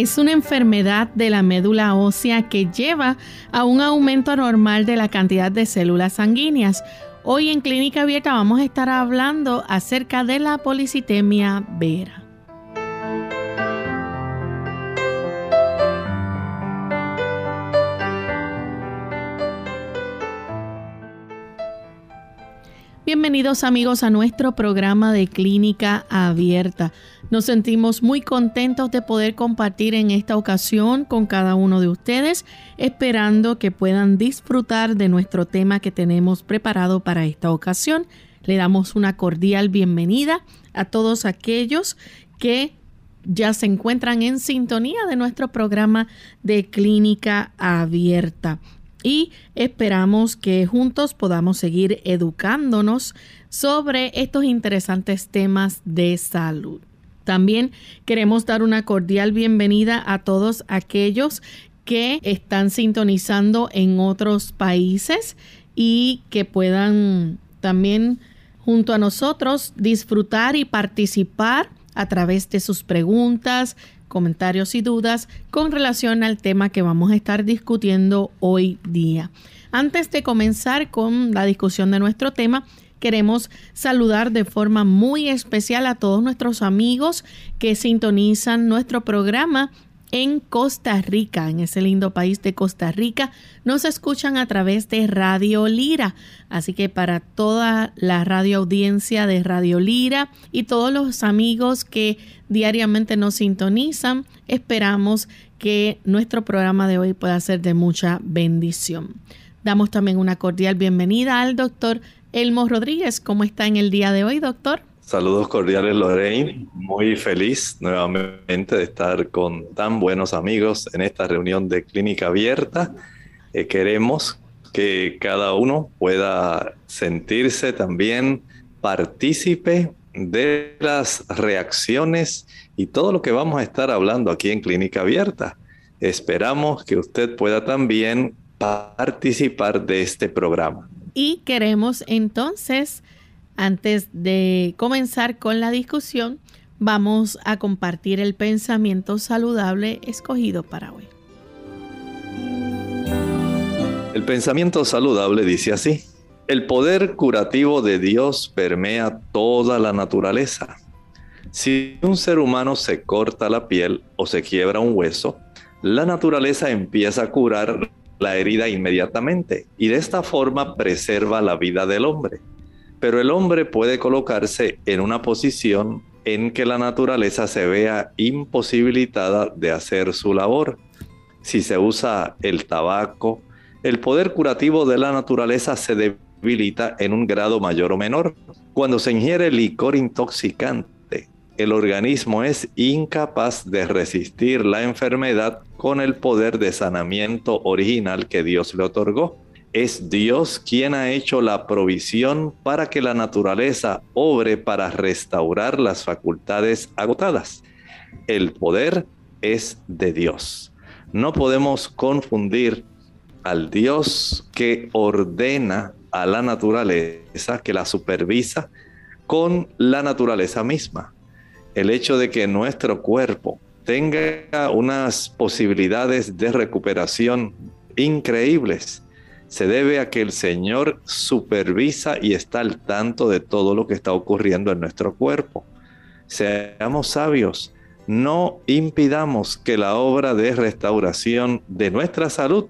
Es una enfermedad de la médula ósea que lleva a un aumento anormal de la cantidad de células sanguíneas. Hoy en Clínica Abierta vamos a estar hablando acerca de la policitemia vera. Bienvenidos amigos a nuestro programa de Clínica Abierta. Nos sentimos muy contentos de poder compartir en esta ocasión con cada uno de ustedes, esperando que puedan disfrutar de nuestro tema que tenemos preparado para esta ocasión. Le damos una cordial bienvenida a todos aquellos que ya se encuentran en sintonía de nuestro programa de Clínica Abierta y esperamos que juntos podamos seguir educándonos sobre estos interesantes temas de salud. También queremos dar una cordial bienvenida a todos aquellos que están sintonizando en otros países y que puedan también junto a nosotros disfrutar y participar a través de sus preguntas, comentarios y dudas con relación al tema que vamos a estar discutiendo hoy día. Antes de comenzar con la discusión de nuestro tema, queremos saludar de forma muy especial a todos nuestros amigos que sintonizan nuestro programa en Costa Rica, en ese lindo país de Costa Rica, nos escuchan a través de Radio Lira. Así que para toda la radio audiencia de Radio Lira y todos los amigos que diariamente nos sintonizan, esperamos que nuestro programa de hoy pueda ser de mucha bendición. Damos también una cordial bienvenida al doctor Elmo Rodríguez. ¿Cómo está en el día de hoy, doctor? Saludos cordiales Lorraine, muy feliz nuevamente de estar con tan buenos amigos en esta reunión de Clínica Abierta. Eh, queremos que cada uno pueda sentirse también partícipe de las reacciones y todo lo que vamos a estar hablando aquí en Clínica Abierta. Esperamos que usted pueda también participar de este programa. Y queremos entonces antes de comenzar con la discusión, vamos a compartir el pensamiento saludable escogido para hoy. El pensamiento saludable dice así, el poder curativo de Dios permea toda la naturaleza. Si un ser humano se corta la piel o se quiebra un hueso, la naturaleza empieza a curar la herida inmediatamente y de esta forma preserva la vida del hombre. Pero el hombre puede colocarse en una posición en que la naturaleza se vea imposibilitada de hacer su labor. Si se usa el tabaco, el poder curativo de la naturaleza se debilita en un grado mayor o menor. Cuando se ingiere licor intoxicante, el organismo es incapaz de resistir la enfermedad con el poder de sanamiento original que Dios le otorgó es Dios quien ha hecho la provisión para que la naturaleza obre para restaurar las facultades agotadas. El poder es de Dios. No podemos confundir al Dios que ordena a la naturaleza, que la supervisa, con la naturaleza misma. El hecho de que nuestro cuerpo tenga unas posibilidades de recuperación increíbles se debe a que el Señor supervisa y está al tanto de todo lo que está ocurriendo en nuestro cuerpo. Seamos sabios, no impidamos que la obra de restauración de nuestra salud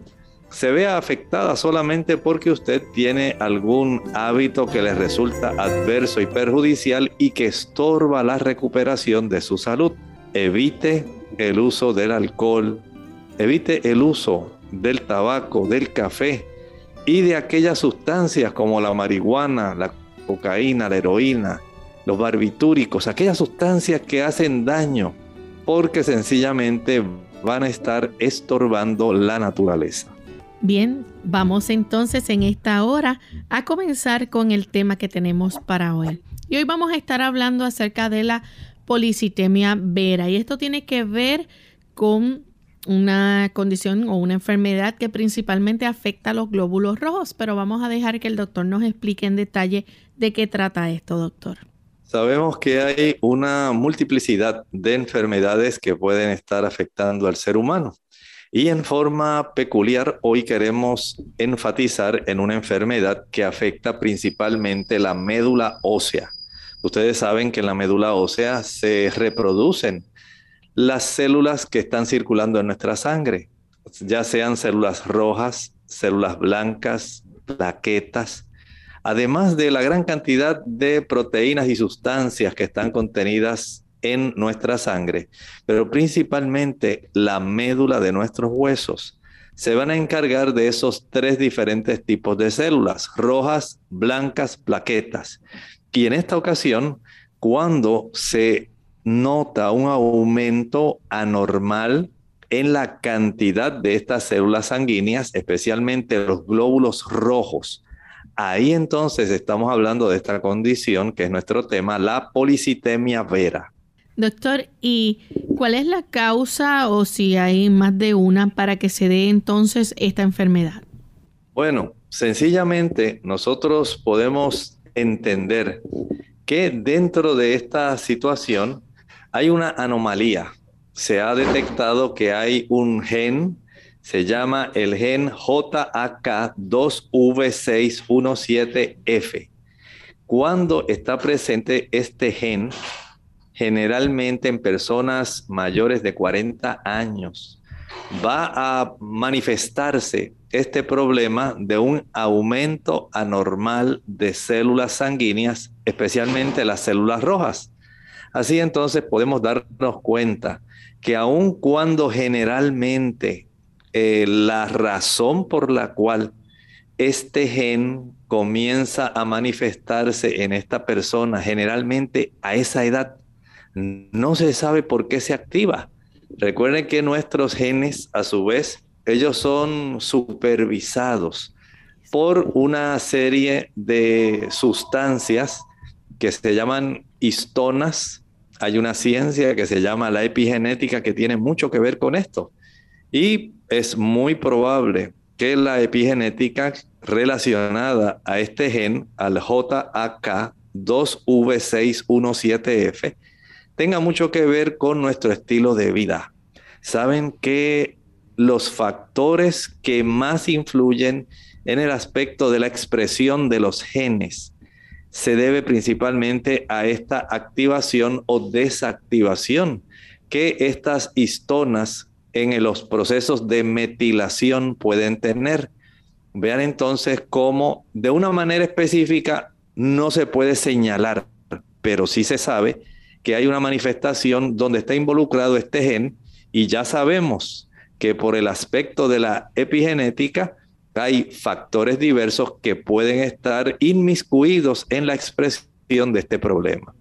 se vea afectada solamente porque usted tiene algún hábito que le resulta adverso y perjudicial y que estorba la recuperación de su salud. Evite el uso del alcohol, evite el uso del tabaco, del café, y de aquellas sustancias como la marihuana, la cocaína, la heroína, los barbitúricos, aquellas sustancias que hacen daño porque sencillamente van a estar estorbando la naturaleza. Bien, vamos entonces en esta hora a comenzar con el tema que tenemos para hoy. Y hoy vamos a estar hablando acerca de la policitemia vera. Y esto tiene que ver con una condición o una enfermedad que principalmente afecta a los glóbulos rojos, pero vamos a dejar que el doctor nos explique en detalle de qué trata esto, doctor. Sabemos que hay una multiplicidad de enfermedades que pueden estar afectando al ser humano. Y en forma peculiar, hoy queremos enfatizar en una enfermedad que afecta principalmente la médula ósea. Ustedes saben que en la médula ósea se reproducen las células que están circulando en nuestra sangre, ya sean células rojas, células blancas, plaquetas, además de la gran cantidad de proteínas y sustancias que están contenidas en nuestra sangre, pero principalmente la médula de nuestros huesos, se van a encargar de esos tres diferentes tipos de células, rojas, blancas, plaquetas. Y en esta ocasión, cuando se nota un aumento anormal en la cantidad de estas células sanguíneas, especialmente los glóbulos rojos, ahí entonces estamos hablando de esta condición que es nuestro tema, la policitemia vera. Doctor, ¿y cuál es la causa o si hay más de una para que se dé entonces esta enfermedad? Bueno, sencillamente nosotros podemos entender que dentro de esta situación hay una anomalía. Se ha detectado que hay un gen, se llama el gen JAK2V617F. Cuando está presente este gen, generalmente en personas mayores de 40 años, va a manifestarse este problema de un aumento anormal de células sanguíneas, especialmente las células rojas. Así entonces podemos darnos cuenta que aun cuando generalmente eh, la razón por la cual este gen comienza a manifestarse en esta persona, generalmente a esa edad, no se sabe por qué se activa. Recuerden que nuestros genes, a su vez, ellos son supervisados por una serie de sustancias que se llaman histonas. Hay una ciencia que se llama la epigenética que tiene mucho que ver con esto. Y es muy probable que la epigenética relacionada a este gen, al JAK2V617F, tenga mucho que ver con nuestro estilo de vida. Saben que los factores que más influyen en el aspecto de la expresión de los genes se debe principalmente a esta activación o desactivación que estas histonas en los procesos de metilación pueden tener. Vean entonces cómo de una manera específica no se puede señalar, pero sí se sabe que hay una manifestación donde está involucrado este gen y ya sabemos que por el aspecto de la epigenética hay factores diversos que pueden estar inmiscuidos en la expresión de este problema.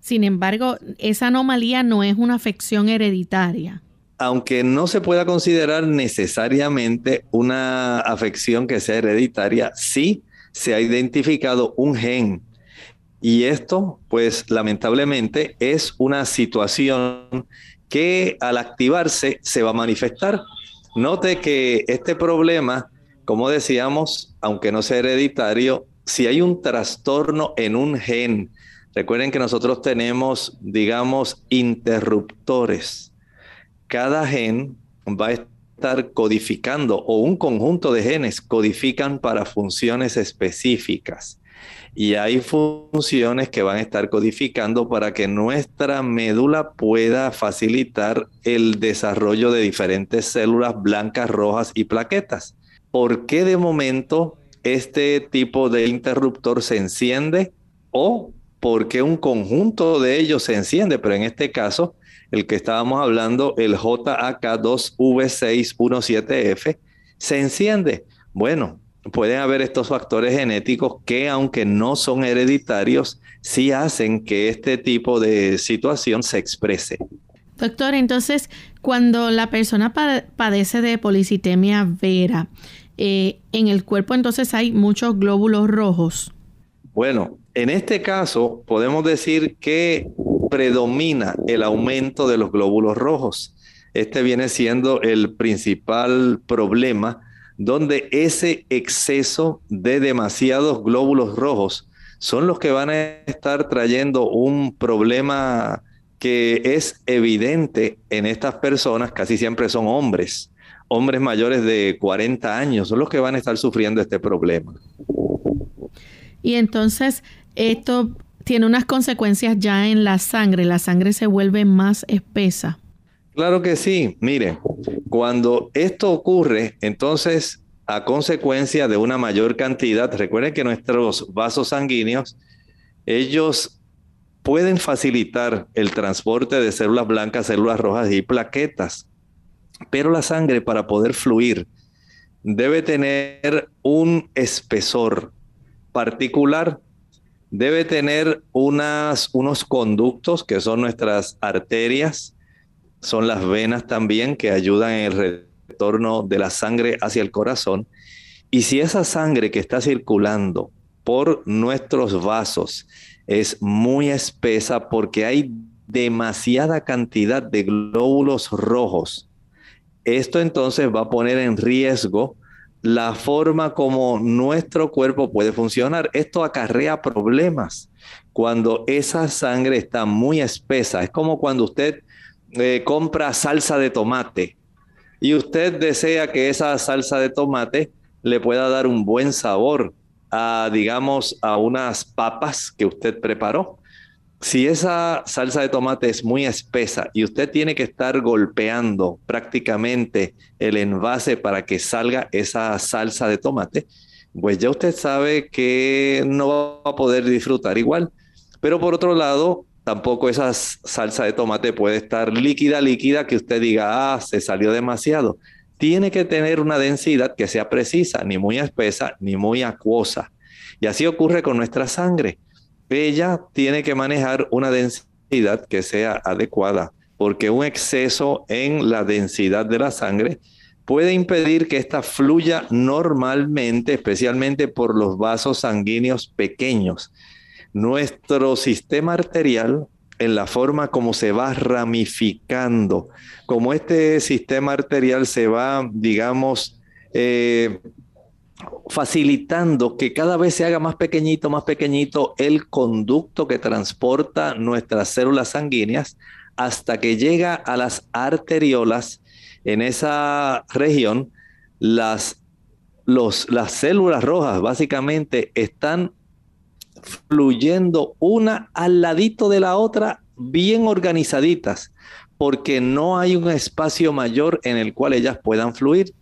Sin embargo, esa anomalía no es una afección hereditaria. Aunque no se pueda considerar necesariamente una afección que sea hereditaria, sí se ha identificado un gen y esto, pues lamentablemente, es una situación que al activarse se va a manifestar. Note que este problema, como decíamos, aunque no sea hereditario, si hay un trastorno en un gen, recuerden que nosotros tenemos, digamos, interruptores. Cada gen va a estar codificando o un conjunto de genes codifican para funciones específicas y hay funciones que van a estar codificando para que nuestra médula pueda facilitar el desarrollo de diferentes células blancas, rojas y plaquetas. ¿Por qué de momento este tipo de interruptor se enciende o por qué un conjunto de ellos se enciende? Pero en este caso, el que estábamos hablando, el JAK2V617F, se enciende. Bueno, pueden haber estos factores genéticos que, aunque no son hereditarios, sí hacen que este tipo de situación se exprese. Doctor, entonces, cuando la persona padece de policitemia vera, eh, en el cuerpo entonces hay muchos glóbulos rojos. Bueno, en este caso podemos decir que predomina el aumento de los glóbulos rojos. Este viene siendo el principal problema donde ese exceso de demasiados glóbulos rojos son los que van a estar trayendo un problema que es evidente en estas personas, casi siempre son hombres, hombres mayores de 40 años, son los que van a estar sufriendo este problema. Y entonces esto tiene unas consecuencias ya en la sangre, la sangre se vuelve más espesa. Claro que sí. Mire, cuando esto ocurre, entonces, a consecuencia de una mayor cantidad, recuerden que nuestros vasos sanguíneos, ellos pueden facilitar el transporte de células blancas, células rojas y plaquetas. Pero la sangre, para poder fluir, debe tener un espesor particular debe tener unas, unos conductos que son nuestras arterias, son las venas también que ayudan en el retorno de la sangre hacia el corazón. Y si esa sangre que está circulando por nuestros vasos es muy espesa porque hay demasiada cantidad de glóbulos rojos, esto entonces va a poner en riesgo la forma como nuestro cuerpo puede funcionar. Esto acarrea problemas cuando esa sangre está muy espesa. Es como cuando usted eh, compra salsa de tomate y usted desea que esa salsa de tomate le pueda dar un buen sabor a, digamos, a unas papas que usted preparó si esa salsa de tomate es muy espesa y usted tiene que estar golpeando prácticamente el envase para que salga esa salsa de tomate, pues ya usted sabe que no va a poder disfrutar igual. Pero por otro lado, tampoco esa salsa de tomate puede estar líquida, líquida, que usted diga, ah, se salió demasiado. Tiene que tener una densidad que sea precisa, ni muy espesa, ni muy acuosa. Y así ocurre con nuestra sangre ella tiene que manejar una densidad que sea adecuada, porque un exceso en la densidad de la sangre puede impedir que ésta fluya normalmente, especialmente por los vasos sanguíneos pequeños. Nuestro sistema arterial, en la forma como se va ramificando, como este sistema arterial se va, digamos, eh, facilitando que cada vez se haga más pequeñito, más pequeñito el conducto que transporta nuestras células sanguíneas hasta que llega a las arteriolas. En esa región, las, los, las células rojas básicamente están fluyendo una al ladito de la otra, bien organizaditas, porque no hay un espacio mayor en el cual ellas puedan fluir.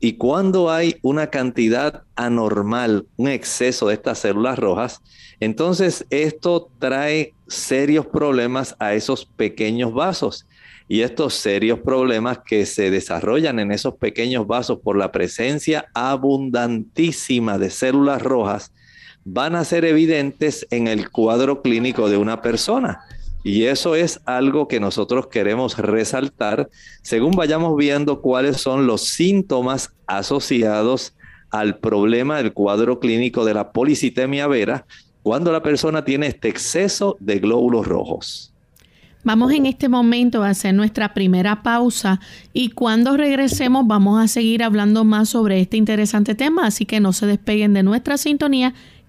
Y cuando hay una cantidad anormal, un exceso de estas células rojas, entonces esto trae serios problemas a esos pequeños vasos. Y estos serios problemas que se desarrollan en esos pequeños vasos por la presencia abundantísima de células rojas van a ser evidentes en el cuadro clínico de una persona. Y eso es algo que nosotros queremos resaltar según vayamos viendo cuáles son los síntomas asociados al problema del cuadro clínico de la policitemia vera cuando la persona tiene este exceso de glóbulos rojos. Vamos en este momento a hacer nuestra primera pausa y cuando regresemos vamos a seguir hablando más sobre este interesante tema, así que no se despeguen de nuestra sintonía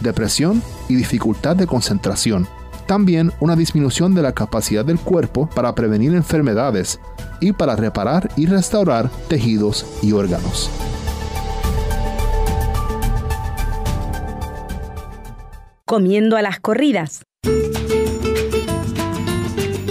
depresión y dificultad de concentración. También una disminución de la capacidad del cuerpo para prevenir enfermedades y para reparar y restaurar tejidos y órganos. comiendo a las corridas.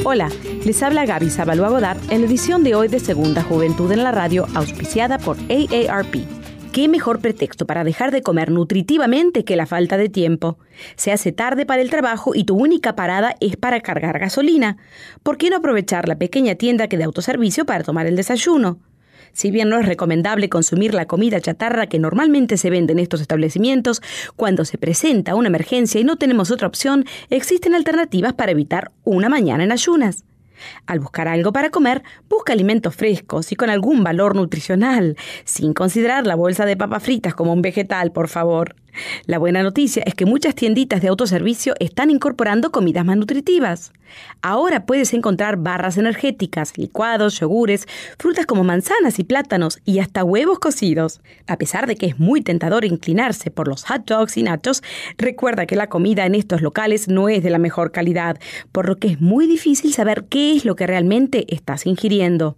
Hola, les habla Gaby Zabalúa Godard en la edición de hoy de Segunda Juventud en la Radio, auspiciada por AARP. ¿Qué mejor pretexto para dejar de comer nutritivamente que la falta de tiempo? Se hace tarde para el trabajo y tu única parada es para cargar gasolina. ¿Por qué no aprovechar la pequeña tienda que de autoservicio para tomar el desayuno? Si bien no es recomendable consumir la comida chatarra que normalmente se vende en estos establecimientos, cuando se presenta una emergencia y no tenemos otra opción, existen alternativas para evitar una mañana en ayunas. Al buscar algo para comer, busca alimentos frescos y con algún valor nutricional, sin considerar la bolsa de papas fritas como un vegetal, por favor. La buena noticia es que muchas tienditas de autoservicio están incorporando comidas más nutritivas. Ahora puedes encontrar barras energéticas, licuados, yogures, frutas como manzanas y plátanos y hasta huevos cocidos. A pesar de que es muy tentador inclinarse por los hot dogs y nachos, recuerda que la comida en estos locales no es de la mejor calidad, por lo que es muy difícil saber qué es lo que realmente estás ingiriendo.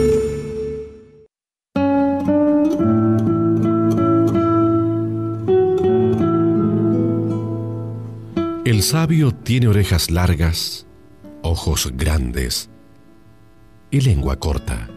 El sabio tiene orejas largas, ojos grandes y lengua corta.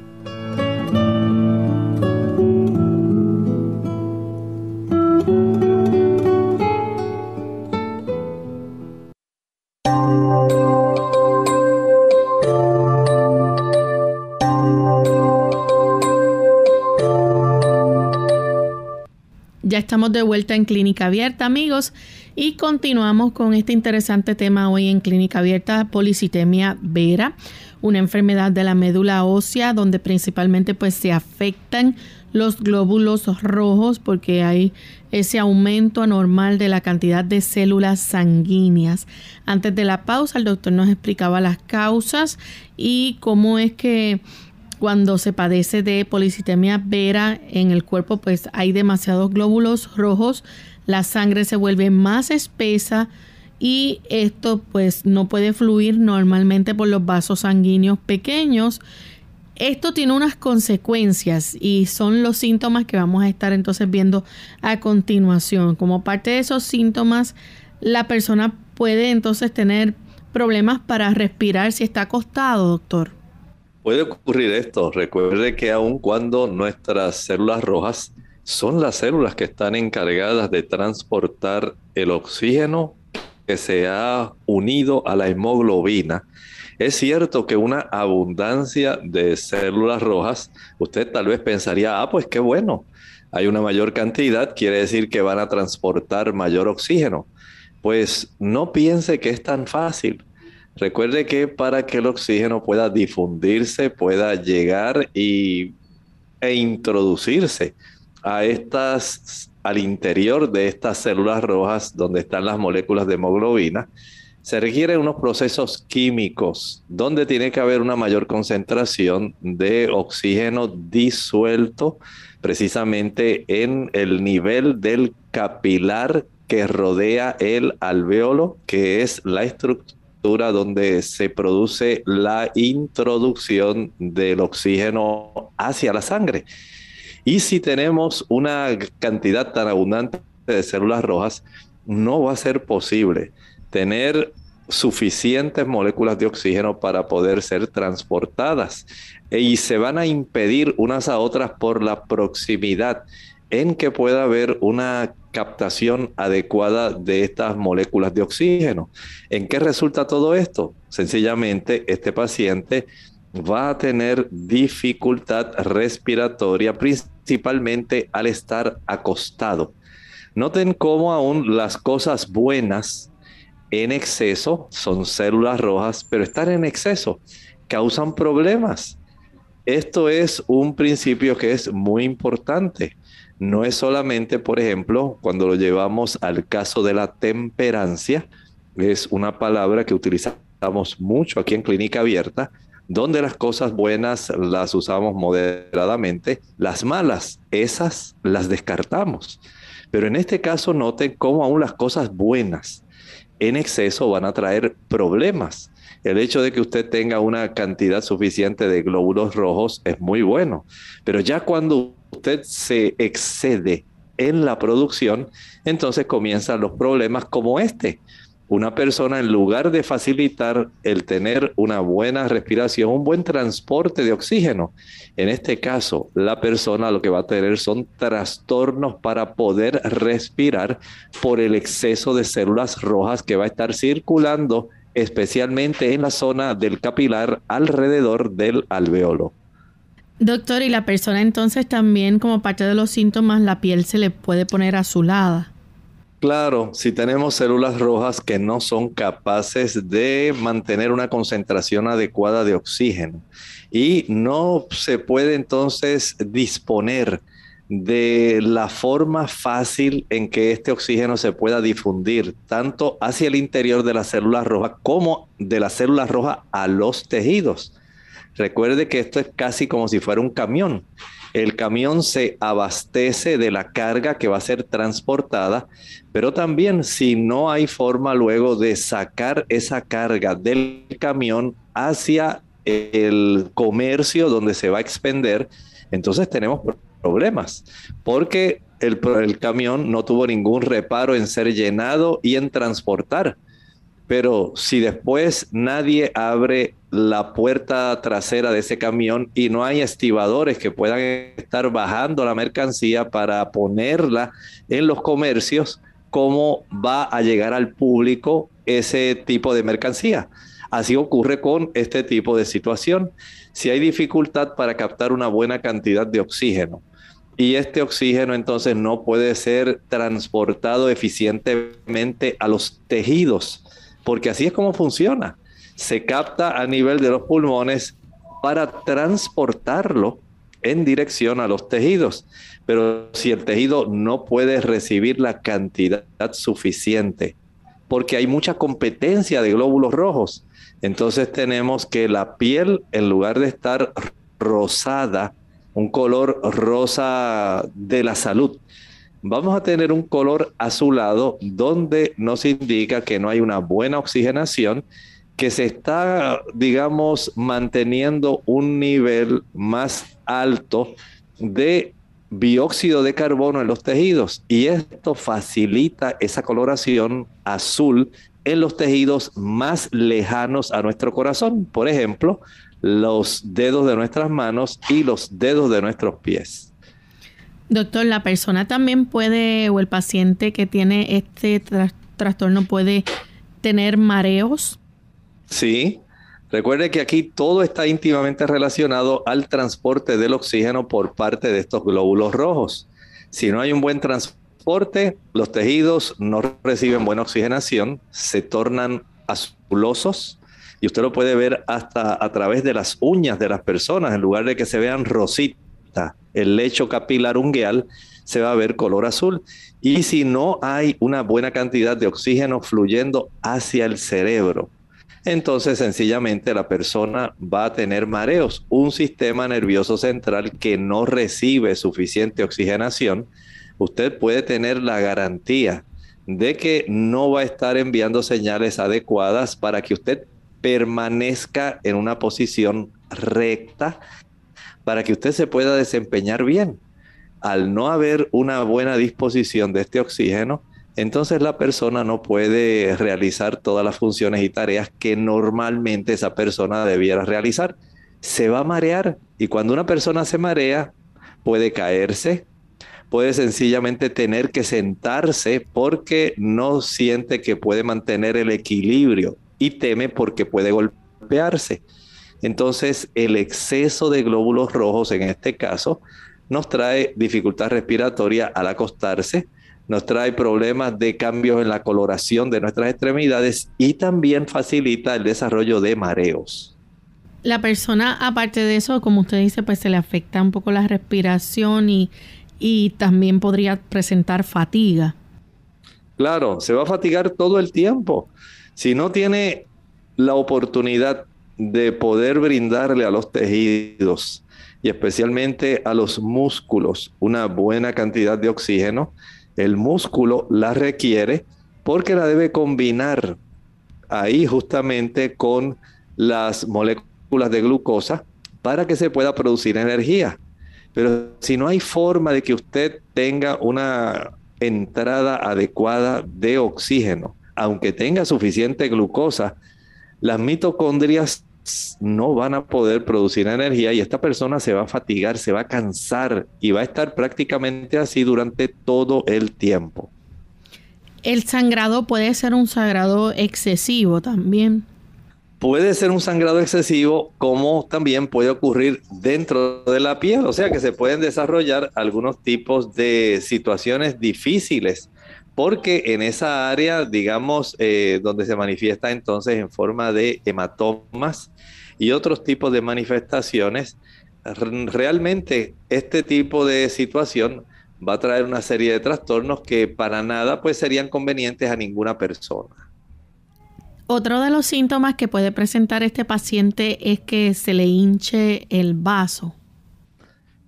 Ya estamos de vuelta en Clínica Abierta, amigos, y continuamos con este interesante tema hoy en Clínica Abierta, policitemia vera, una enfermedad de la médula ósea donde principalmente pues se afectan los glóbulos rojos porque hay ese aumento anormal de la cantidad de células sanguíneas. Antes de la pausa el doctor nos explicaba las causas y cómo es que cuando se padece de policitemia vera en el cuerpo, pues hay demasiados glóbulos rojos, la sangre se vuelve más espesa y esto pues no puede fluir normalmente por los vasos sanguíneos pequeños. Esto tiene unas consecuencias y son los síntomas que vamos a estar entonces viendo a continuación. Como parte de esos síntomas, la persona puede entonces tener problemas para respirar si está acostado, doctor. Puede ocurrir esto. Recuerde que aun cuando nuestras células rojas son las células que están encargadas de transportar el oxígeno que se ha unido a la hemoglobina, es cierto que una abundancia de células rojas, usted tal vez pensaría, ah, pues qué bueno, hay una mayor cantidad, quiere decir que van a transportar mayor oxígeno. Pues no piense que es tan fácil. Recuerde que para que el oxígeno pueda difundirse, pueda llegar y, e introducirse a estas, al interior de estas células rojas donde están las moléculas de hemoglobina, se requieren unos procesos químicos donde tiene que haber una mayor concentración de oxígeno disuelto precisamente en el nivel del capilar que rodea el alveolo, que es la estructura donde se produce la introducción del oxígeno hacia la sangre. Y si tenemos una cantidad tan abundante de células rojas, no va a ser posible tener suficientes moléculas de oxígeno para poder ser transportadas y se van a impedir unas a otras por la proximidad en que pueda haber una captación adecuada de estas moléculas de oxígeno. ¿En qué resulta todo esto? Sencillamente, este paciente va a tener dificultad respiratoria, principalmente al estar acostado. Noten cómo aún las cosas buenas en exceso son células rojas, pero estar en exceso causan problemas. Esto es un principio que es muy importante no es solamente, por ejemplo, cuando lo llevamos al caso de la temperancia, es una palabra que utilizamos mucho aquí en Clínica Abierta, donde las cosas buenas las usamos moderadamente, las malas, esas las descartamos. Pero en este caso noten cómo aún las cosas buenas en exceso van a traer problemas. El hecho de que usted tenga una cantidad suficiente de glóbulos rojos es muy bueno, pero ya cuando usted se excede en la producción, entonces comienzan los problemas como este una persona en lugar de facilitar el tener una buena respiración, un buen transporte de oxígeno, en este caso la persona lo que va a tener son trastornos para poder respirar por el exceso de células rojas que va a estar circulando especialmente en la zona del capilar alrededor del alveolo. Doctor, y la persona entonces también como parte de los síntomas la piel se le puede poner azulada. Claro, si tenemos células rojas que no son capaces de mantener una concentración adecuada de oxígeno y no se puede entonces disponer de la forma fácil en que este oxígeno se pueda difundir tanto hacia el interior de las células rojas como de las células rojas a los tejidos. Recuerde que esto es casi como si fuera un camión el camión se abastece de la carga que va a ser transportada, pero también si no hay forma luego de sacar esa carga del camión hacia el comercio donde se va a expender, entonces tenemos problemas, porque el, el, camión no tuvo ningún reparo en ser llenado y en transportar. Pero si después nadie abre la puerta trasera de ese camión y no hay estibadores que puedan estar bajando la mercancía para ponerla en los comercios, ¿cómo va a llegar al público ese tipo de mercancía? Así ocurre con este tipo de situación. Si hay dificultad para captar una buena cantidad de oxígeno, y este oxígeno entonces no puede ser transportado eficientemente a los tejidos porque así es como funciona. Se capta a nivel de los pulmones para transportarlo en dirección a los tejidos. Pero si el tejido no puede recibir la cantidad suficiente, porque hay mucha competencia de glóbulos rojos, entonces tenemos que la piel, en lugar de estar rosada, un color rosa de la salud, vamos a tener un color azulado donde nos indica que no hay una buena oxigenación, que se está, digamos, manteniendo un nivel más alto de dióxido de carbono en los tejidos y esto facilita esa coloración azul en los tejidos más lejanos a nuestro corazón, por ejemplo, los dedos de nuestras manos y los dedos de nuestros pies. Doctor, la persona también puede, o el paciente que tiene este trastorno puede tener mareos. Sí, recuerde que aquí todo está íntimamente relacionado al transporte del oxígeno por parte de estos glóbulos rojos. Si no hay un buen transporte, los tejidos no reciben buena oxigenación, se tornan azulosos, y usted lo puede ver hasta a través de las uñas de las personas, en lugar de que se vean rositas el lecho capilar ungueal, se va a ver color azul. Y si no hay una buena cantidad de oxígeno fluyendo hacia el cerebro, entonces sencillamente la persona va a tener mareos, un sistema nervioso central que no recibe suficiente oxigenación. Usted puede tener la garantía de que no va a estar enviando señales adecuadas para que usted permanezca en una posición recta para que usted se pueda desempeñar bien. Al no haber una buena disposición de este oxígeno, entonces la persona no puede realizar todas las funciones y tareas que normalmente esa persona debiera realizar. Se va a marear y cuando una persona se marea, puede caerse, puede sencillamente tener que sentarse porque no siente que puede mantener el equilibrio y teme porque puede golpearse. Entonces, el exceso de glóbulos rojos en este caso nos trae dificultad respiratoria al acostarse, nos trae problemas de cambios en la coloración de nuestras extremidades y también facilita el desarrollo de mareos. La persona, aparte de eso, como usted dice, pues se le afecta un poco la respiración y, y también podría presentar fatiga. Claro, se va a fatigar todo el tiempo. Si no tiene la oportunidad de poder brindarle a los tejidos y especialmente a los músculos una buena cantidad de oxígeno, el músculo la requiere porque la debe combinar ahí justamente con las moléculas de glucosa para que se pueda producir energía. Pero si no hay forma de que usted tenga una entrada adecuada de oxígeno, aunque tenga suficiente glucosa, las mitocondrias no van a poder producir energía y esta persona se va a fatigar, se va a cansar y va a estar prácticamente así durante todo el tiempo. El sangrado puede ser un sangrado excesivo también. Puede ser un sangrado excesivo como también puede ocurrir dentro de la piel, o sea que se pueden desarrollar algunos tipos de situaciones difíciles porque en esa área, digamos, eh, donde se manifiesta entonces en forma de hematomas y otros tipos de manifestaciones, realmente este tipo de situación va a traer una serie de trastornos que para nada pues serían convenientes a ninguna persona. Otro de los síntomas que puede presentar este paciente es que se le hinche el vaso.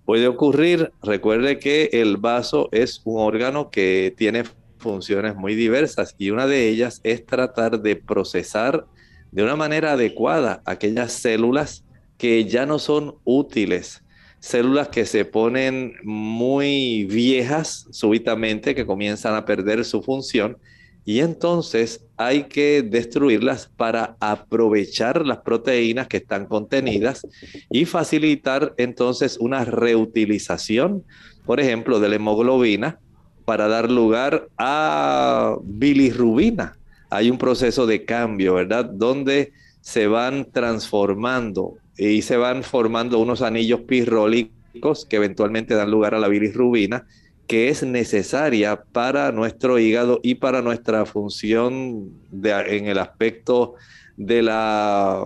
Puede ocurrir, recuerde que el vaso es un órgano que tiene funciones muy diversas y una de ellas es tratar de procesar de una manera adecuada aquellas células que ya no son útiles, células que se ponen muy viejas súbitamente, que comienzan a perder su función y entonces hay que destruirlas para aprovechar las proteínas que están contenidas y facilitar entonces una reutilización, por ejemplo, de la hemoglobina para dar lugar a bilirrubina. Hay un proceso de cambio, ¿verdad? Donde se van transformando y se van formando unos anillos pirrólicos que eventualmente dan lugar a la bilirrubina, que es necesaria para nuestro hígado y para nuestra función en el aspecto de la,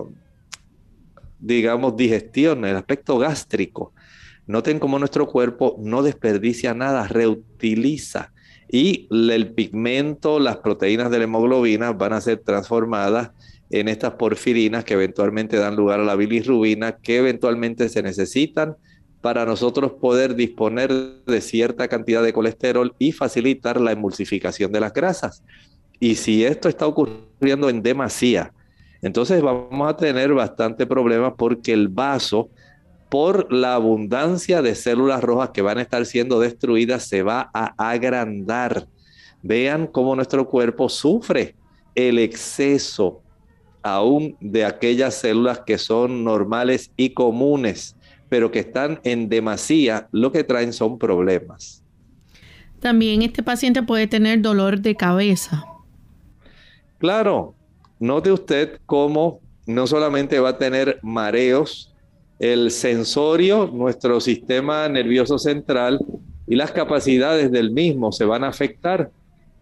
digamos, digestión, el aspecto gástrico. Noten cómo nuestro cuerpo no desperdicia nada, reutiliza. Y el pigmento, las proteínas de la hemoglobina van a ser transformadas en estas porfirinas que eventualmente dan lugar a la bilirrubina, que eventualmente se necesitan para nosotros poder disponer de cierta cantidad de colesterol y facilitar la emulsificación de las grasas. Y si esto está ocurriendo en demasía, entonces vamos a tener bastante problemas porque el vaso por la abundancia de células rojas que van a estar siendo destruidas, se va a agrandar. Vean cómo nuestro cuerpo sufre el exceso aún de aquellas células que son normales y comunes, pero que están en demasía, lo que traen son problemas. También este paciente puede tener dolor de cabeza. Claro, note usted cómo no solamente va a tener mareos, el sensorio, nuestro sistema nervioso central y las capacidades del mismo se van a afectar.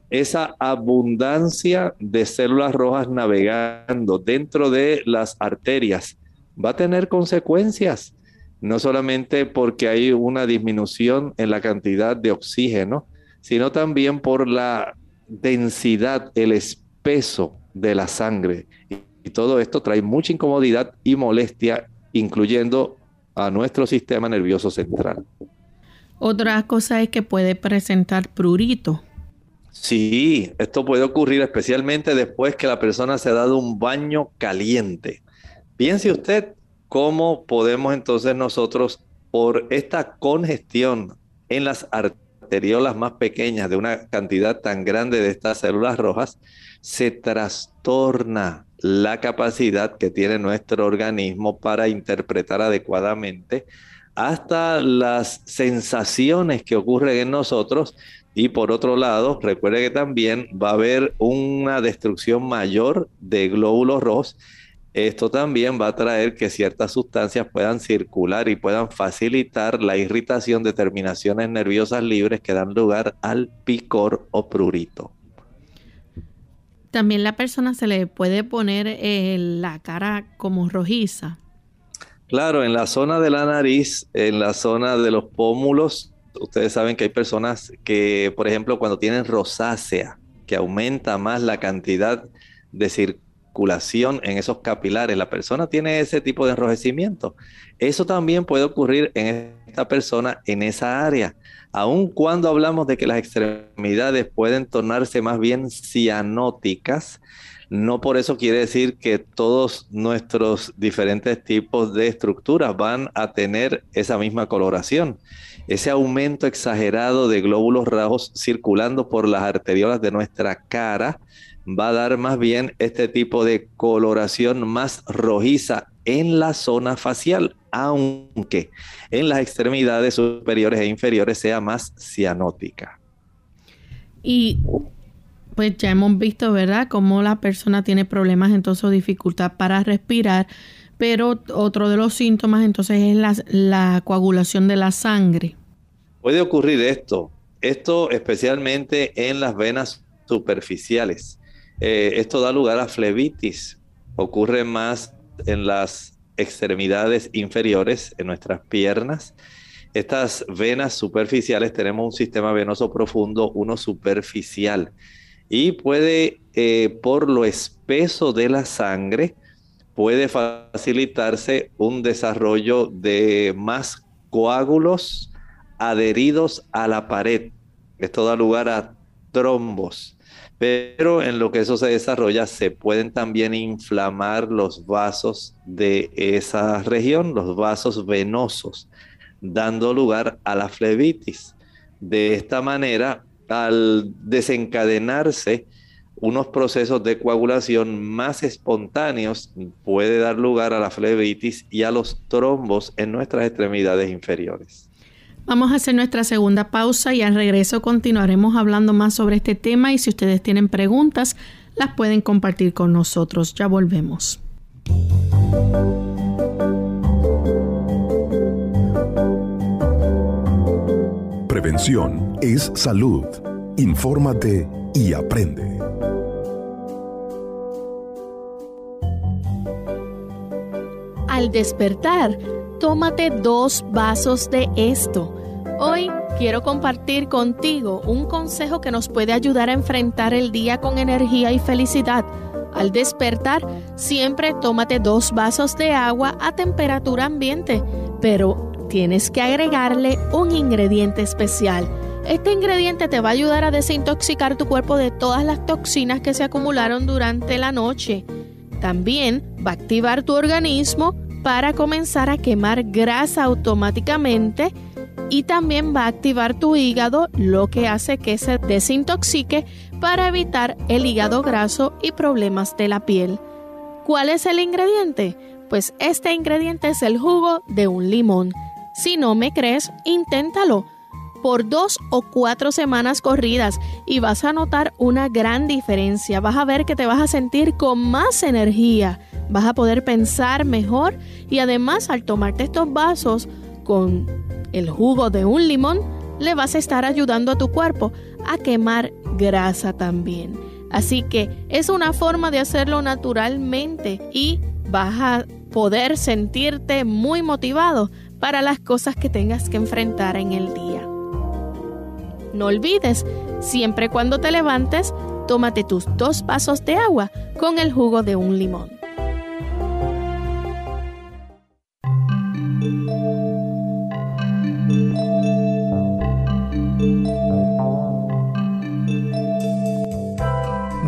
Esa abundancia de células rojas navegando dentro de las arterias va a tener consecuencias, no solamente porque hay una disminución en la cantidad de oxígeno, sino también por la densidad, el espeso de la sangre. Y todo esto trae mucha incomodidad y molestia incluyendo a nuestro sistema nervioso central. Otra cosa es que puede presentar prurito. Sí, esto puede ocurrir especialmente después que la persona se ha dado un baño caliente. Piense usted cómo podemos entonces nosotros, por esta congestión en las arteriolas más pequeñas de una cantidad tan grande de estas células rojas, se trastorna la capacidad que tiene nuestro organismo para interpretar adecuadamente hasta las sensaciones que ocurren en nosotros y por otro lado, recuerde que también va a haber una destrucción mayor de glóbulos rojos. Esto también va a traer que ciertas sustancias puedan circular y puedan facilitar la irritación de terminaciones nerviosas libres que dan lugar al picor o prurito. También la persona se le puede poner eh, la cara como rojiza. Claro, en la zona de la nariz, en la zona de los pómulos, ustedes saben que hay personas que, por ejemplo, cuando tienen rosácea, que aumenta más la cantidad de circulación circulación en esos capilares, la persona tiene ese tipo de enrojecimiento. Eso también puede ocurrir en persona en esa área. Aun cuando hablamos de que las extremidades pueden tornarse más bien cianóticas, no por eso quiere decir que todos nuestros diferentes tipos de estructuras van a tener esa misma coloración. Ese aumento exagerado de glóbulos rojos circulando por las arteriolas de nuestra cara va a dar más bien este tipo de coloración más rojiza en la zona facial, aunque en las extremidades superiores e inferiores sea más cianótica. Y pues ya hemos visto, ¿verdad?, cómo la persona tiene problemas entonces o dificultad para respirar, pero otro de los síntomas entonces es la, la coagulación de la sangre. Puede ocurrir esto, esto especialmente en las venas superficiales. Eh, esto da lugar a flebitis, ocurre más en las extremidades inferiores, en nuestras piernas. Estas venas superficiales tenemos un sistema venoso profundo, uno superficial y puede, eh, por lo espeso de la sangre, puede facilitarse un desarrollo de más coágulos adheridos a la pared. Esto da lugar a trombos. Pero en lo que eso se desarrolla, se pueden también inflamar los vasos de esa región, los vasos venosos, dando lugar a la flebitis. De esta manera, al desencadenarse unos procesos de coagulación más espontáneos, puede dar lugar a la flebitis y a los trombos en nuestras extremidades inferiores. Vamos a hacer nuestra segunda pausa y al regreso continuaremos hablando más sobre este tema y si ustedes tienen preguntas, las pueden compartir con nosotros. Ya volvemos. Prevención es salud. Infórmate y aprende. Al despertar, tómate dos vasos de esto. Hoy quiero compartir contigo un consejo que nos puede ayudar a enfrentar el día con energía y felicidad. Al despertar, siempre tómate dos vasos de agua a temperatura ambiente, pero tienes que agregarle un ingrediente especial. Este ingrediente te va a ayudar a desintoxicar tu cuerpo de todas las toxinas que se acumularon durante la noche. También va a activar tu organismo para comenzar a quemar grasa automáticamente y también va a activar tu hígado, lo que hace que se desintoxique para evitar el hígado graso y problemas de la piel. ¿Cuál es el ingrediente? Pues este ingrediente es el jugo de un limón. Si no me crees, inténtalo por dos o cuatro semanas corridas y vas a notar una gran diferencia. Vas a ver que te vas a sentir con más energía, vas a poder pensar mejor y además al tomarte estos vasos con el jugo de un limón, le vas a estar ayudando a tu cuerpo a quemar grasa también. Así que es una forma de hacerlo naturalmente y vas a poder sentirte muy motivado para las cosas que tengas que enfrentar en el día. No olvides, siempre cuando te levantes, tómate tus dos vasos de agua con el jugo de un limón.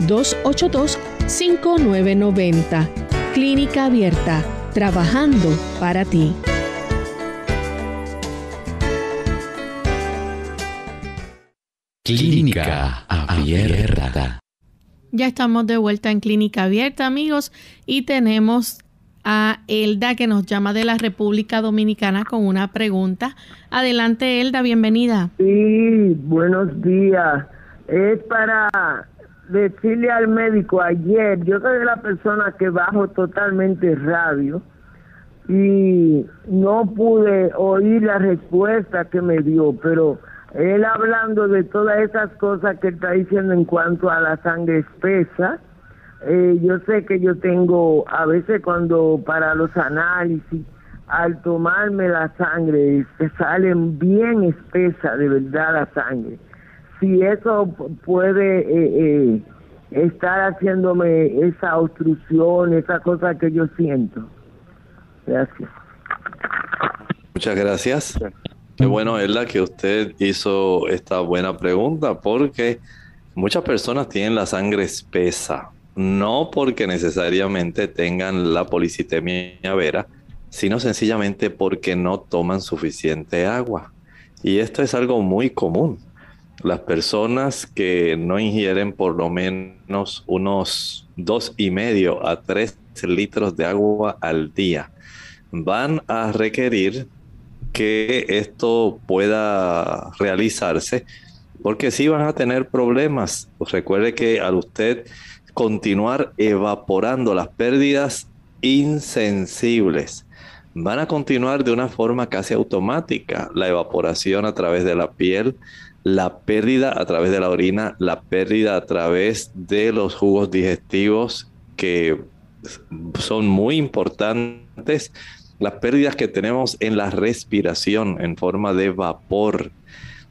787-282-5990. Clínica Abierta, trabajando para ti. Clínica Abierta. Ya estamos de vuelta en Clínica Abierta, amigos, y tenemos a Elda que nos llama de la República Dominicana con una pregunta. Adelante, Elda, bienvenida. Sí, buenos días. Es para decirle al médico ayer, yo soy la persona que bajo totalmente radio y no pude oír la respuesta que me dio, pero él hablando de todas esas cosas que está diciendo en cuanto a la sangre espesa, eh, yo sé que yo tengo, a veces cuando para los análisis, al tomarme la sangre, se salen bien espesa de verdad la sangre. Si eso puede eh, eh, estar haciéndome esa obstrucción, esa cosa que yo siento. Gracias. Muchas gracias. Qué bueno, la que usted hizo esta buena pregunta porque muchas personas tienen la sangre espesa, no porque necesariamente tengan la policitemia vera, sino sencillamente porque no toman suficiente agua. Y esto es algo muy común. Las personas que no ingieren por lo menos unos dos y medio a tres litros de agua al día van a requerir que esto pueda realizarse, porque si van a tener problemas. Recuerde que al usted continuar evaporando las pérdidas insensibles, van a continuar de una forma casi automática. La evaporación a través de la piel, la pérdida a través de la orina, la pérdida a través de los jugos digestivos que son muy importantes las pérdidas que tenemos en la respiración en forma de vapor.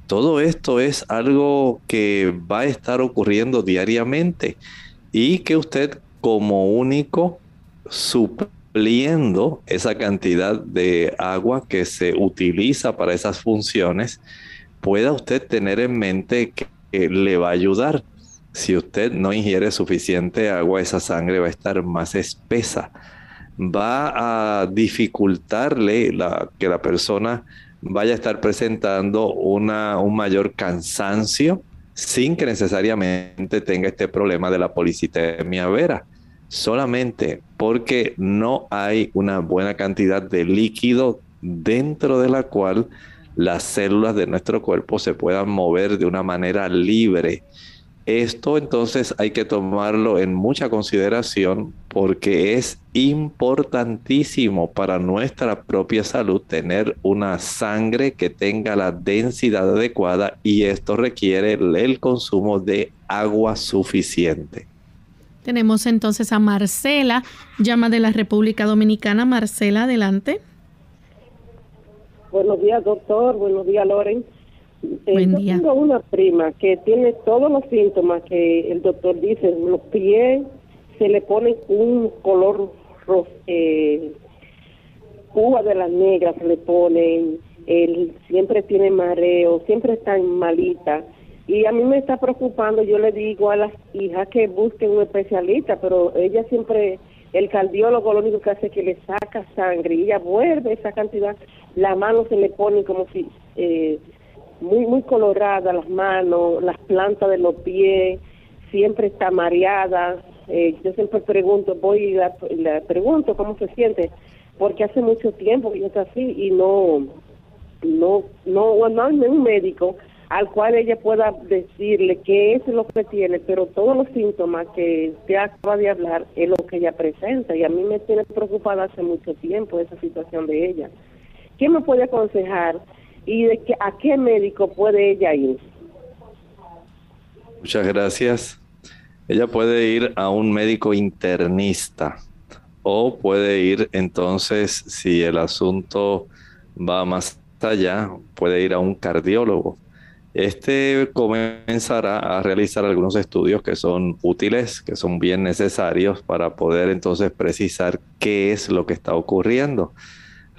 Todo esto es algo que va a estar ocurriendo diariamente y que usted como único supliendo esa cantidad de agua que se utiliza para esas funciones, pueda usted tener en mente que le va a ayudar. Si usted no ingiere suficiente agua, esa sangre va a estar más espesa va a dificultarle la, que la persona vaya a estar presentando una, un mayor cansancio sin que necesariamente tenga este problema de la policitemia vera, solamente porque no hay una buena cantidad de líquido dentro de la cual las células de nuestro cuerpo se puedan mover de una manera libre esto entonces hay que tomarlo en mucha consideración porque es importantísimo para nuestra propia salud tener una sangre que tenga la densidad adecuada y esto requiere el consumo de agua suficiente. Tenemos entonces a Marcela, llama de la República Dominicana. Marcela, adelante. Buenos días, doctor. Buenos días, Loren. Eh, yo tengo una prima que tiene todos los síntomas que el doctor dice. Los pies se le pone un color rojo, eh, de las negras se le ponen, él siempre tiene mareo, siempre está malita. Y a mí me está preocupando, yo le digo a las hijas que busquen un especialista, pero ella siempre, el cardiólogo lo único que hace es que le saca sangre y ella vuelve esa cantidad, la mano se le pone como si eh, muy, muy colorada las manos, las plantas de los pies, siempre está mareada. Eh, yo siempre pregunto, voy y la, pregunto cómo se siente, porque hace mucho tiempo que yo está así y no, no, no, no hay un médico al cual ella pueda decirle qué es lo que tiene, pero todos los síntomas que usted acaba de hablar es lo que ella presenta y a mí me tiene preocupada hace mucho tiempo esa situación de ella. ¿Qué me puede aconsejar y de a qué médico puede ella ir? Muchas gracias. Ella puede ir a un médico internista o puede ir entonces, si el asunto va más allá, puede ir a un cardiólogo este comenzará a realizar algunos estudios que son útiles, que son bien necesarios para poder entonces precisar qué es lo que está ocurriendo.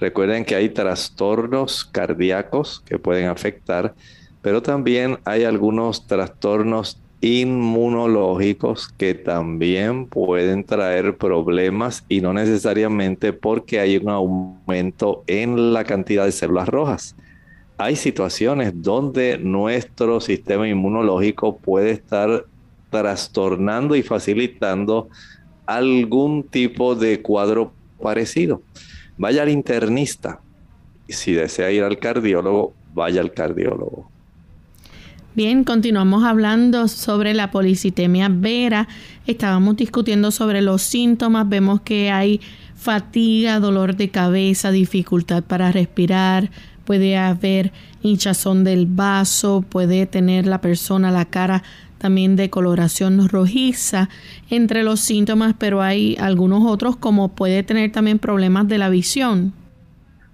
Recuerden que hay trastornos cardíacos que pueden afectar, pero también hay algunos trastornos inmunológicos que también pueden traer problemas y no necesariamente porque hay un aumento en la cantidad de células rojas hay situaciones donde nuestro sistema inmunológico puede estar trastornando y facilitando algún tipo de cuadro parecido. Vaya al internista. Si desea ir al cardiólogo, vaya al cardiólogo. Bien, continuamos hablando sobre la policitemia vera. Estábamos discutiendo sobre los síntomas. Vemos que hay fatiga, dolor de cabeza, dificultad para respirar, puede haber hinchazón del vaso, puede tener la persona la cara también de coloración rojiza entre los síntomas, pero hay algunos otros como puede tener también problemas de la visión.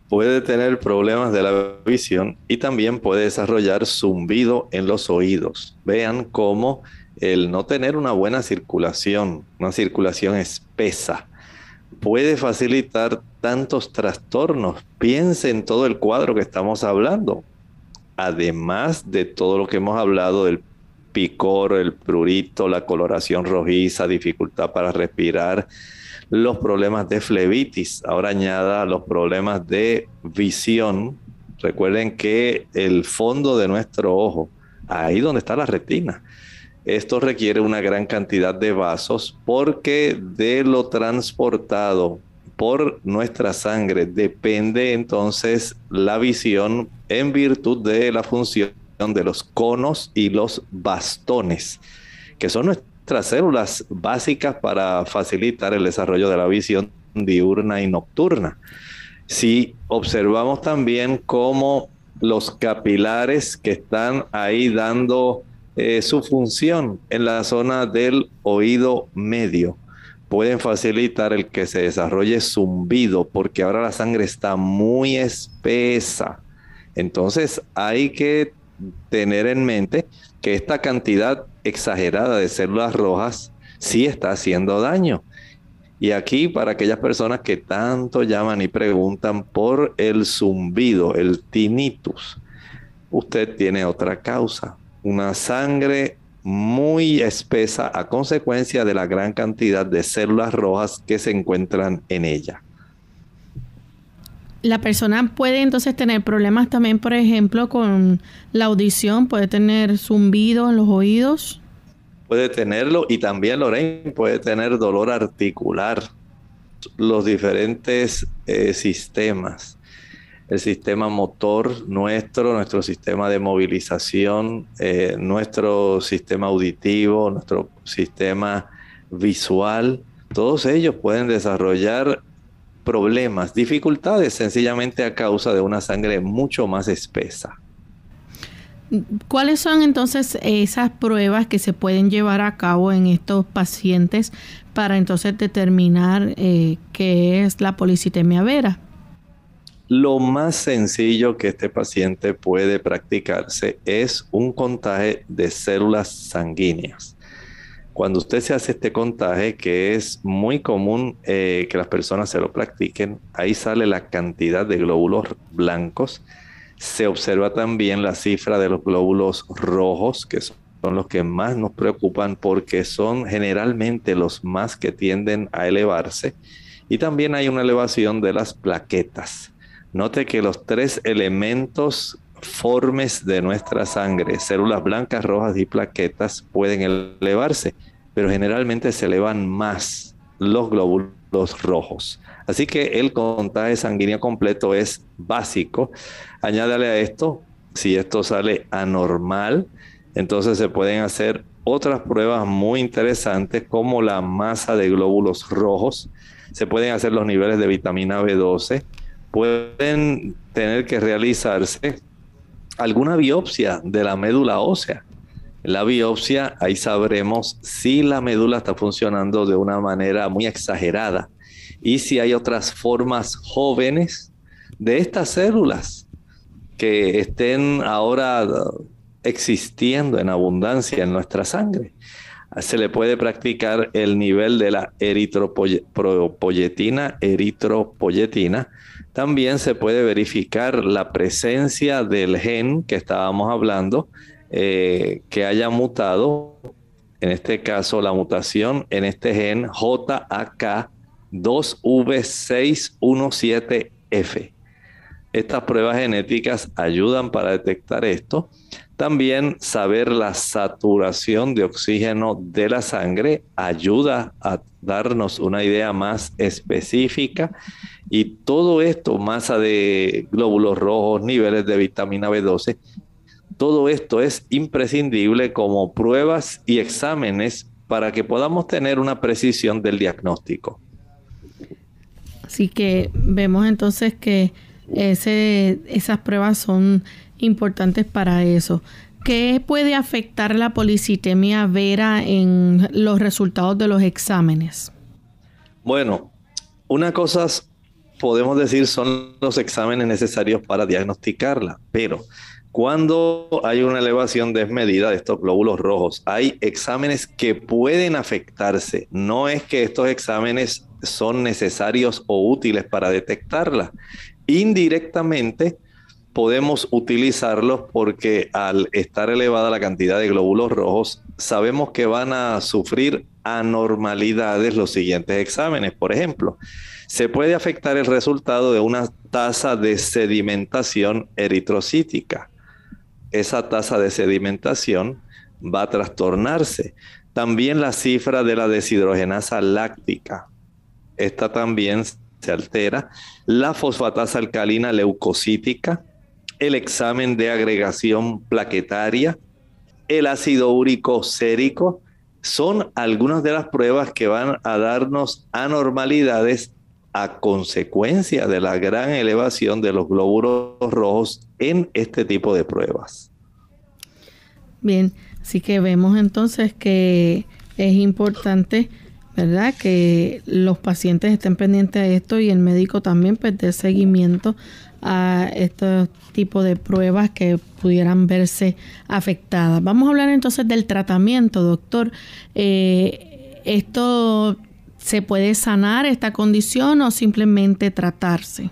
Puede tener problemas de la visión y también puede desarrollar zumbido en los oídos. Vean cómo el no tener una buena circulación, una circulación espesa, puede facilitar tantos trastornos. Piense en todo el cuadro que estamos hablando. Además de todo lo que hemos hablado del picor, el prurito, la coloración rojiza, dificultad para respirar, los problemas de flebitis, ahora añada los problemas de visión. Recuerden que el fondo de nuestro ojo, ahí donde está la retina, esto requiere una gran cantidad de vasos porque de lo transportado por nuestra sangre depende entonces la visión en virtud de la función de los conos y los bastones, que son nuestras células básicas para facilitar el desarrollo de la visión diurna y nocturna. Si observamos también cómo los capilares que están ahí dando eh, su función en la zona del oído medio. Pueden facilitar el que se desarrolle zumbido porque ahora la sangre está muy espesa. Entonces hay que tener en mente que esta cantidad exagerada de células rojas sí está haciendo daño. Y aquí para aquellas personas que tanto llaman y preguntan por el zumbido, el tinnitus, usted tiene otra causa una sangre muy espesa a consecuencia de la gran cantidad de células rojas que se encuentran en ella. La persona puede entonces tener problemas también, por ejemplo, con la audición, puede tener zumbido en los oídos. Puede tenerlo y también Lorraine puede tener dolor articular. Los diferentes eh, sistemas el sistema motor nuestro, nuestro sistema de movilización, eh, nuestro sistema auditivo, nuestro sistema visual, todos ellos pueden desarrollar problemas, dificultades sencillamente a causa de una sangre mucho más espesa. ¿Cuáles son entonces esas pruebas que se pueden llevar a cabo en estos pacientes para entonces determinar eh, qué es la policitemia vera? Lo más sencillo que este paciente puede practicarse es un contaje de células sanguíneas. Cuando usted se hace este contaje, que es muy común eh, que las personas se lo practiquen, ahí sale la cantidad de glóbulos blancos. Se observa también la cifra de los glóbulos rojos, que son los que más nos preocupan porque son generalmente los más que tienden a elevarse. Y también hay una elevación de las plaquetas. Note que los tres elementos formes de nuestra sangre, células blancas, rojas y plaquetas, pueden elevarse, pero generalmente se elevan más los glóbulos rojos. Así que el contagio sanguíneo completo es básico. Añádale a esto, si esto sale anormal, entonces se pueden hacer otras pruebas muy interesantes como la masa de glóbulos rojos. Se pueden hacer los niveles de vitamina B12. Pueden tener que realizarse alguna biopsia de la médula ósea. La biopsia, ahí sabremos si la médula está funcionando de una manera muy exagerada y si hay otras formas jóvenes de estas células que estén ahora existiendo en abundancia en nuestra sangre. Se le puede practicar el nivel de la eritropoyetina, eritropoyetina. También se puede verificar la presencia del gen que estábamos hablando, eh, que haya mutado, en este caso la mutación en este gen JAK2V617F. Estas pruebas genéticas ayudan para detectar esto. También saber la saturación de oxígeno de la sangre ayuda a darnos una idea más específica y todo esto, masa de glóbulos rojos, niveles de vitamina B12, todo esto es imprescindible como pruebas y exámenes para que podamos tener una precisión del diagnóstico. Así que vemos entonces que ese, esas pruebas son importantes para eso. ¿Qué puede afectar la policitemia vera en los resultados de los exámenes? Bueno, una cosa podemos decir son los exámenes necesarios para diagnosticarla, pero cuando hay una elevación desmedida de estos glóbulos rojos, hay exámenes que pueden afectarse. No es que estos exámenes son necesarios o útiles para detectarla indirectamente podemos utilizarlos porque al estar elevada la cantidad de glóbulos rojos, sabemos que van a sufrir anormalidades los siguientes exámenes. Por ejemplo, se puede afectar el resultado de una tasa de sedimentación eritrocítica. Esa tasa de sedimentación va a trastornarse. También la cifra de la deshidrogenasa láctica. Esta también se altera, la fosfatasa alcalina leucocítica, el examen de agregación plaquetaria, el ácido úrico sérico, son algunas de las pruebas que van a darnos anormalidades a consecuencia de la gran elevación de los glóbulos rojos en este tipo de pruebas. Bien, así que vemos entonces que es importante ¿verdad? Que los pacientes estén pendientes de esto y el médico también pues dé seguimiento a estos tipos de pruebas que pudieran verse afectadas. Vamos a hablar entonces del tratamiento, doctor. Eh, ¿Esto se puede sanar esta condición o simplemente tratarse?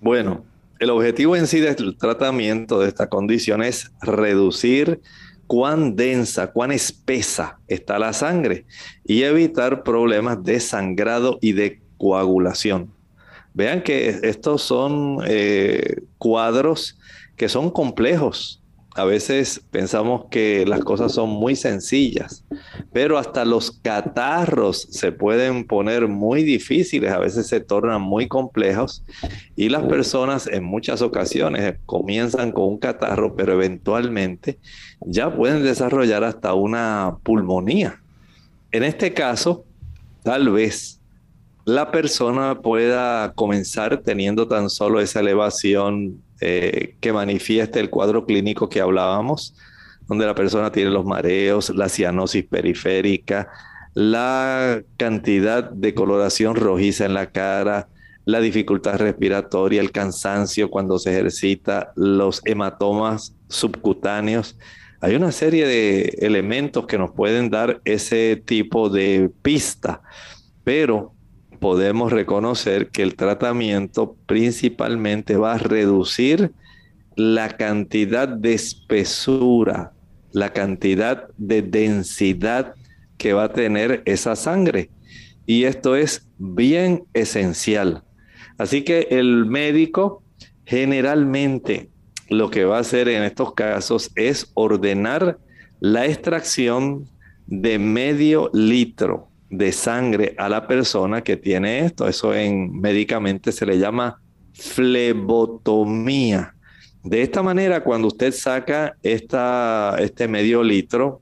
Bueno, el objetivo en sí del tratamiento de esta condición es reducir cuán densa, cuán espesa está la sangre y evitar problemas de sangrado y de coagulación. Vean que estos son eh, cuadros que son complejos a veces pensamos que las cosas son muy sencillas, pero hasta los catarros se pueden poner muy difíciles, a veces se tornan muy complejos y las personas en muchas ocasiones comienzan con un catarro, pero eventualmente ya pueden desarrollar hasta una pulmonía. En este caso, tal vez la persona pueda comenzar teniendo tan solo esa elevación eh, que manifieste el cuadro clínico que hablábamos, donde la persona tiene los mareos, la cianosis periférica, la cantidad de coloración rojiza en la cara, la dificultad respiratoria, el cansancio cuando se ejercita, los hematomas subcutáneos. Hay una serie de elementos que nos pueden dar ese tipo de pista, pero podemos reconocer que el tratamiento principalmente va a reducir la cantidad de espesura, la cantidad de densidad que va a tener esa sangre. Y esto es bien esencial. Así que el médico generalmente lo que va a hacer en estos casos es ordenar la extracción de medio litro de sangre a la persona que tiene esto. Eso en médicamente se le llama flebotomía. De esta manera, cuando usted saca esta, este medio litro,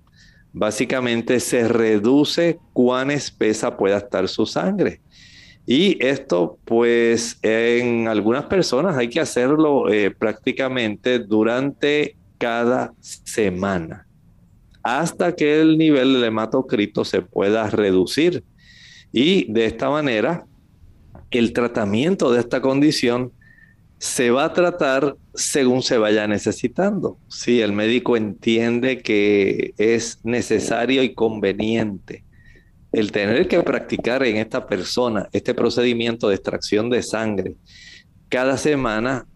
básicamente se reduce cuán espesa pueda estar su sangre. Y esto, pues, en algunas personas hay que hacerlo eh, prácticamente durante cada semana, hasta que el nivel del hematocrito se pueda reducir. Y de esta manera, el tratamiento de esta condición se va a tratar según se vaya necesitando. Si el médico entiende que es necesario y conveniente el tener que practicar en esta persona este procedimiento de extracción de sangre cada semana,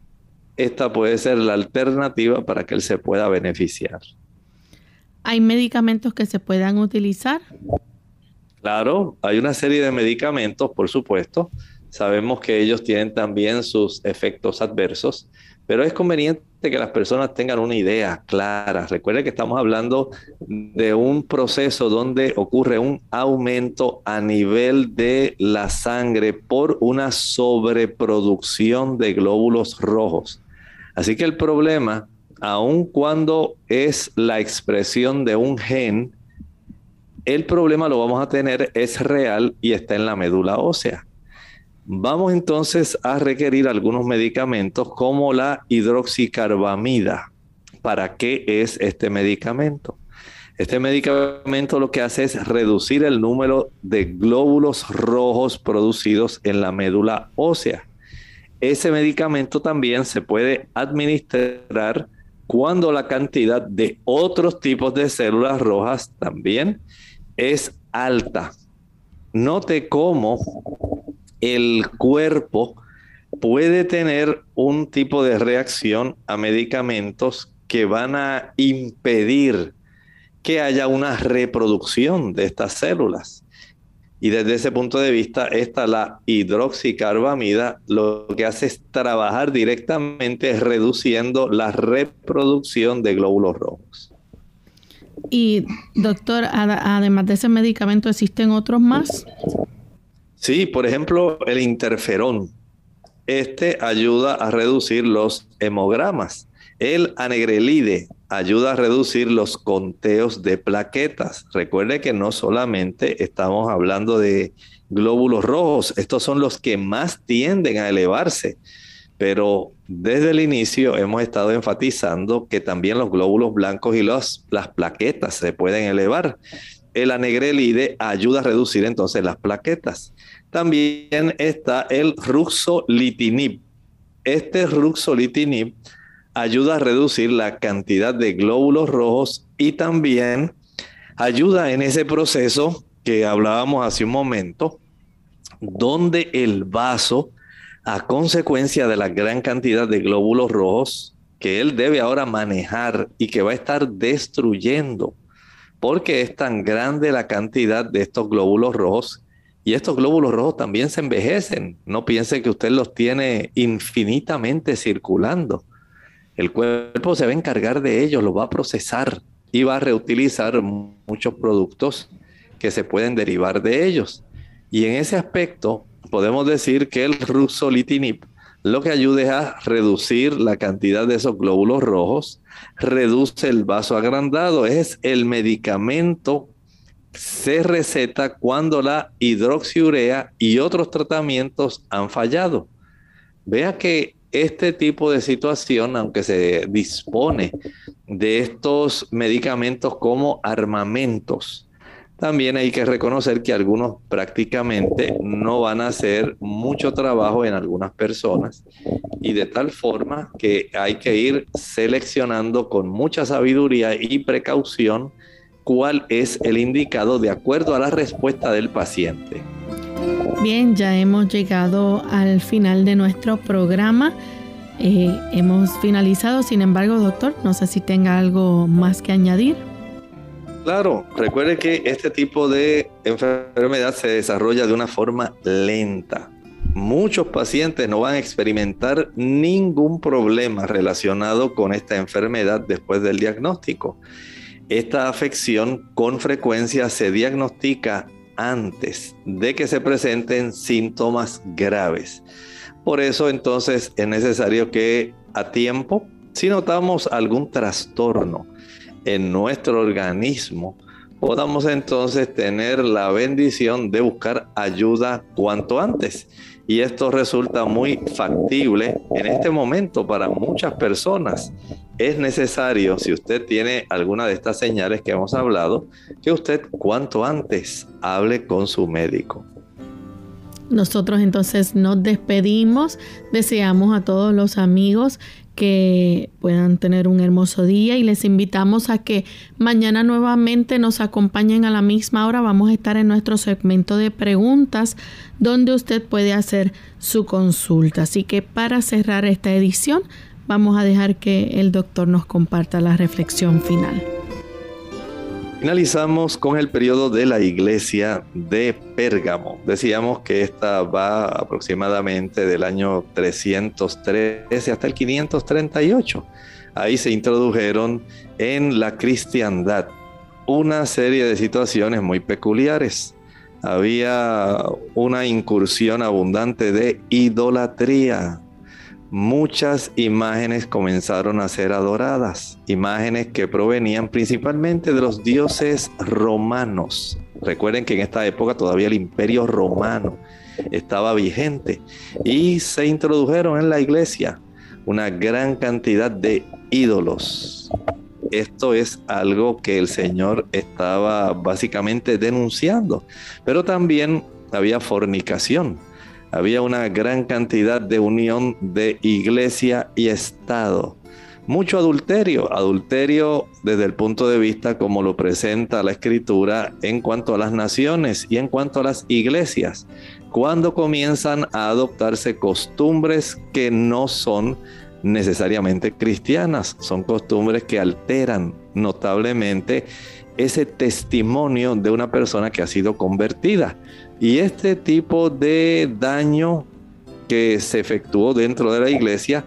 esta puede ser la alternativa para que él se pueda beneficiar. ¿Hay medicamentos que se puedan utilizar? Claro, hay una serie de medicamentos, por supuesto, Sabemos que ellos tienen también sus efectos adversos, pero es conveniente que las personas tengan una idea clara. Recuerde que estamos hablando de un proceso donde ocurre un aumento a nivel de la sangre por una sobreproducción de glóbulos rojos. Así que el problema, aun cuando es la expresión de un gen, el problema lo vamos a tener, es real y está en la médula ósea. Vamos entonces a requerir algunos medicamentos como la hidroxicarbamida. ¿Para qué es este medicamento? Este medicamento lo que hace es reducir el número de glóbulos rojos producidos en la médula ósea. Ese medicamento también se puede administrar cuando la cantidad de otros tipos de células rojas también es alta. Note cómo el cuerpo puede tener un tipo de reacción a medicamentos que van a impedir que haya una reproducción de estas células. Y desde ese punto de vista, esta, la hidroxicarbamida, lo que hace es trabajar directamente reduciendo la reproducción de glóbulos rojos. Y doctor, además de ese medicamento, ¿existen otros más? Sí, por ejemplo, el interferón. Este ayuda a reducir los hemogramas. El anegrelide ayuda a reducir los conteos de plaquetas. Recuerde que no solamente estamos hablando de glóbulos rojos, estos son los que más tienden a elevarse. Pero desde el inicio hemos estado enfatizando que también los glóbulos blancos y las plaquetas se pueden elevar. El anegrelide ayuda a reducir entonces las plaquetas. También está el ruxolitinib. Este ruxolitinib ayuda a reducir la cantidad de glóbulos rojos y también ayuda en ese proceso que hablábamos hace un momento, donde el vaso, a consecuencia de la gran cantidad de glóbulos rojos que él debe ahora manejar y que va a estar destruyendo, porque es tan grande la cantidad de estos glóbulos rojos y estos glóbulos rojos también se envejecen. No piense que usted los tiene infinitamente circulando. El cuerpo se va a encargar de ellos, los va a procesar y va a reutilizar muchos productos que se pueden derivar de ellos. Y en ese aspecto podemos decir que el ruxolitinib lo que ayuda es a reducir la cantidad de esos glóbulos rojos, reduce el vaso agrandado, es el medicamento se receta cuando la hidroxiurea y otros tratamientos han fallado. Vea que este tipo de situación, aunque se dispone de estos medicamentos como armamentos, también hay que reconocer que algunos prácticamente no van a hacer mucho trabajo en algunas personas y de tal forma que hay que ir seleccionando con mucha sabiduría y precaución cuál es el indicado de acuerdo a la respuesta del paciente. Bien, ya hemos llegado al final de nuestro programa. Eh, hemos finalizado, sin embargo, doctor, no sé si tenga algo más que añadir. Claro, recuerde que este tipo de enfermedad se desarrolla de una forma lenta. muchos pacientes no van a experimentar ningún problema relacionado con esta enfermedad después del diagnóstico. Esta afección con frecuencia se diagnostica antes de que se presenten síntomas graves. Por eso entonces es necesario que a tiempo, si notamos algún trastorno en nuestro organismo, podamos entonces tener la bendición de buscar ayuda cuanto antes. Y esto resulta muy factible en este momento para muchas personas. Es necesario, si usted tiene alguna de estas señales que hemos hablado, que usted cuanto antes hable con su médico. Nosotros entonces nos despedimos, deseamos a todos los amigos que puedan tener un hermoso día y les invitamos a que mañana nuevamente nos acompañen a la misma hora. Vamos a estar en nuestro segmento de preguntas donde usted puede hacer su consulta. Así que para cerrar esta edición vamos a dejar que el doctor nos comparta la reflexión final. Finalizamos con el periodo de la iglesia de Pérgamo. Decíamos que esta va aproximadamente del año 313 hasta el 538. Ahí se introdujeron en la cristiandad una serie de situaciones muy peculiares. Había una incursión abundante de idolatría, muchas imágenes comenzaron a ser adoradas, imágenes que provenían principalmente de los dioses romanos. Recuerden que en esta época todavía el imperio romano estaba vigente y se introdujeron en la iglesia una gran cantidad de ídolos. Esto es algo que el Señor estaba básicamente denunciando, pero también había fornicación había una gran cantidad de unión de iglesia y Estado. Mucho adulterio, adulterio desde el punto de vista como lo presenta la escritura en cuanto a las naciones y en cuanto a las iglesias, cuando comienzan a adoptarse costumbres que no son necesariamente cristianas, son costumbres que alteran notablemente ese testimonio de una persona que ha sido convertida. Y este tipo de daño que se efectuó dentro de la iglesia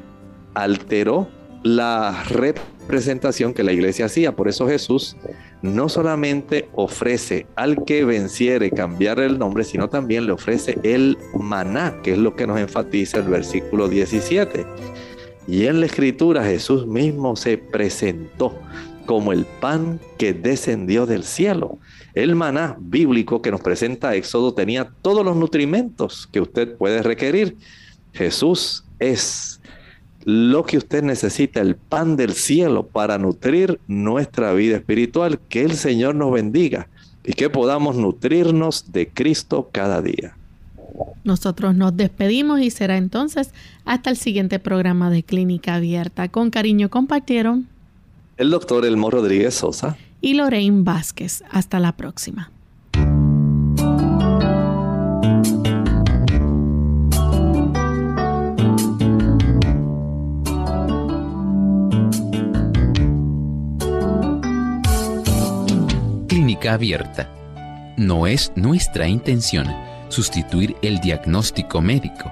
alteró la representación que la iglesia hacía. Por eso Jesús no solamente ofrece al que venciere cambiar el nombre, sino también le ofrece el maná, que es lo que nos enfatiza el versículo 17. Y en la escritura Jesús mismo se presentó como el pan que descendió del cielo. El maná bíblico que nos presenta Éxodo tenía todos los nutrimentos que usted puede requerir. Jesús es lo que usted necesita, el pan del cielo para nutrir nuestra vida espiritual. Que el Señor nos bendiga y que podamos nutrirnos de Cristo cada día. Nosotros nos despedimos y será entonces hasta el siguiente programa de Clínica Abierta. Con cariño compartieron el doctor Elmo Rodríguez Sosa y Lorraine Vázquez. Hasta la próxima. Clínica abierta. No es nuestra intención sustituir el diagnóstico médico.